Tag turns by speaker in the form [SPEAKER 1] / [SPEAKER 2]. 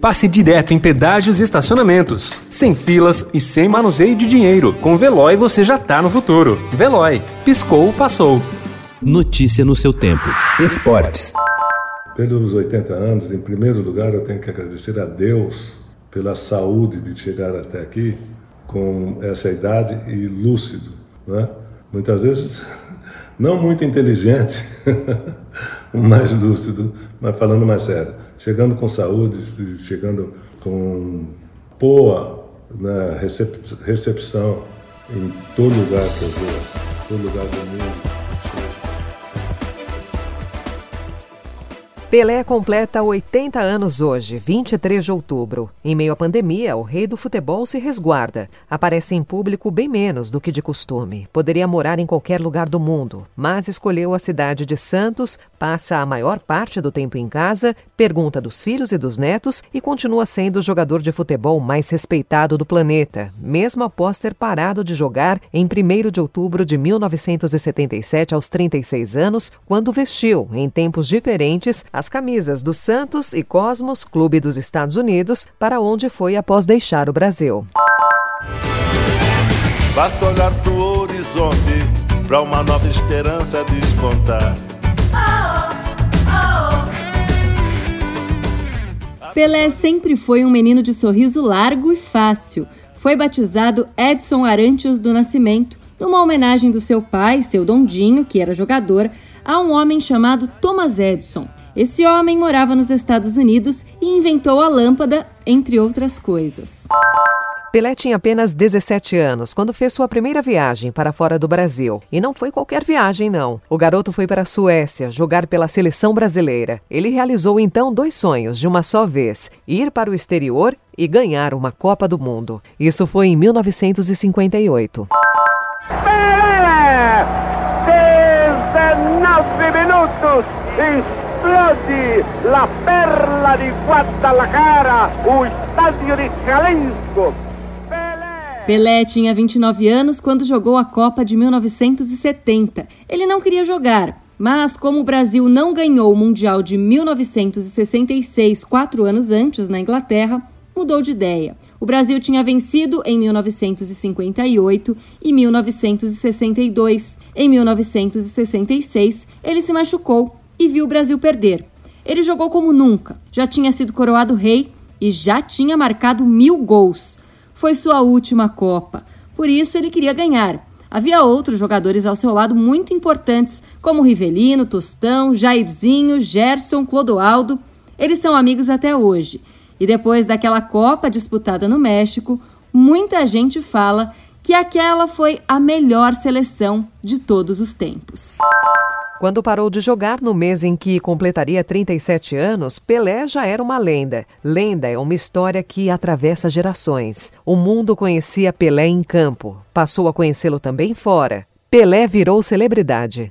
[SPEAKER 1] passe direto em pedágios e estacionamentos, sem filas e sem manuseio de dinheiro. Com Veloy você já tá no futuro. Veloy, piscou, passou.
[SPEAKER 2] Notícia no seu tempo.
[SPEAKER 3] Esportes.
[SPEAKER 4] Pelos 80 anos, em primeiro lugar, eu tenho que agradecer a Deus pela saúde de chegar até aqui com essa idade e lúcido. Né? Muitas vezes, não muito inteligente, mais lúcido, mas falando mais sério. Chegando com saúde, chegando com boa né, recepção em todo lugar que eu vou, todo lugar do mundo.
[SPEAKER 5] Pelé completa 80 anos hoje, 23 de outubro. Em meio à pandemia, o rei do futebol se resguarda. Aparece em público bem menos do que de costume. Poderia morar em qualquer lugar do mundo, mas escolheu a cidade de Santos, passa a maior parte do tempo em casa, pergunta dos filhos e dos netos e continua sendo o jogador de futebol mais respeitado do planeta, mesmo após ter parado de jogar em 1 de outubro de 1977 aos 36 anos, quando vestiu, em tempos diferentes, as camisas do Santos e Cosmos, clube dos Estados Unidos, para onde foi após deixar o Brasil.
[SPEAKER 6] Basta olhar para o horizonte para uma nova esperança despontar.
[SPEAKER 7] Pelé sempre foi um menino de sorriso largo e fácil. Foi batizado Edson Arantes do Nascimento, numa homenagem do seu pai, seu Dondinho, que era jogador, a um homem chamado Thomas Edison. Esse homem morava nos Estados Unidos e inventou a lâmpada, entre outras coisas.
[SPEAKER 5] Pelé tinha apenas 17 anos quando fez sua primeira viagem para fora do Brasil. E não foi qualquer viagem, não. O garoto foi para a Suécia jogar pela seleção brasileira. Ele realizou então dois sonhos de uma só vez: ir para o exterior e ganhar uma Copa do Mundo. Isso foi em 1958.
[SPEAKER 8] Pelé! 19 minutos! Esplode la perla di Guadalajara, o estádio de Jalisco.
[SPEAKER 7] Pelé tinha 29 anos quando jogou a Copa de 1970. Ele não queria jogar, mas como o Brasil não ganhou o Mundial de 1966, quatro anos antes, na Inglaterra, mudou de ideia. O Brasil tinha vencido em 1958 e 1962. Em 1966, ele se machucou e viu o Brasil perder. Ele jogou como nunca, já tinha sido coroado rei e já tinha marcado mil gols. Foi sua última Copa, por isso ele queria ganhar. Havia outros jogadores ao seu lado muito importantes, como Rivelino, Tostão, Jairzinho, Gerson, Clodoaldo. Eles são amigos até hoje. E depois daquela Copa disputada no México, muita gente fala que aquela foi a melhor seleção de todos os tempos.
[SPEAKER 5] Quando parou de jogar no mês em que completaria 37 anos, Pelé já era uma lenda. Lenda é uma história que atravessa gerações. O mundo conhecia Pelé em campo, passou a conhecê-lo também fora. Pelé virou celebridade.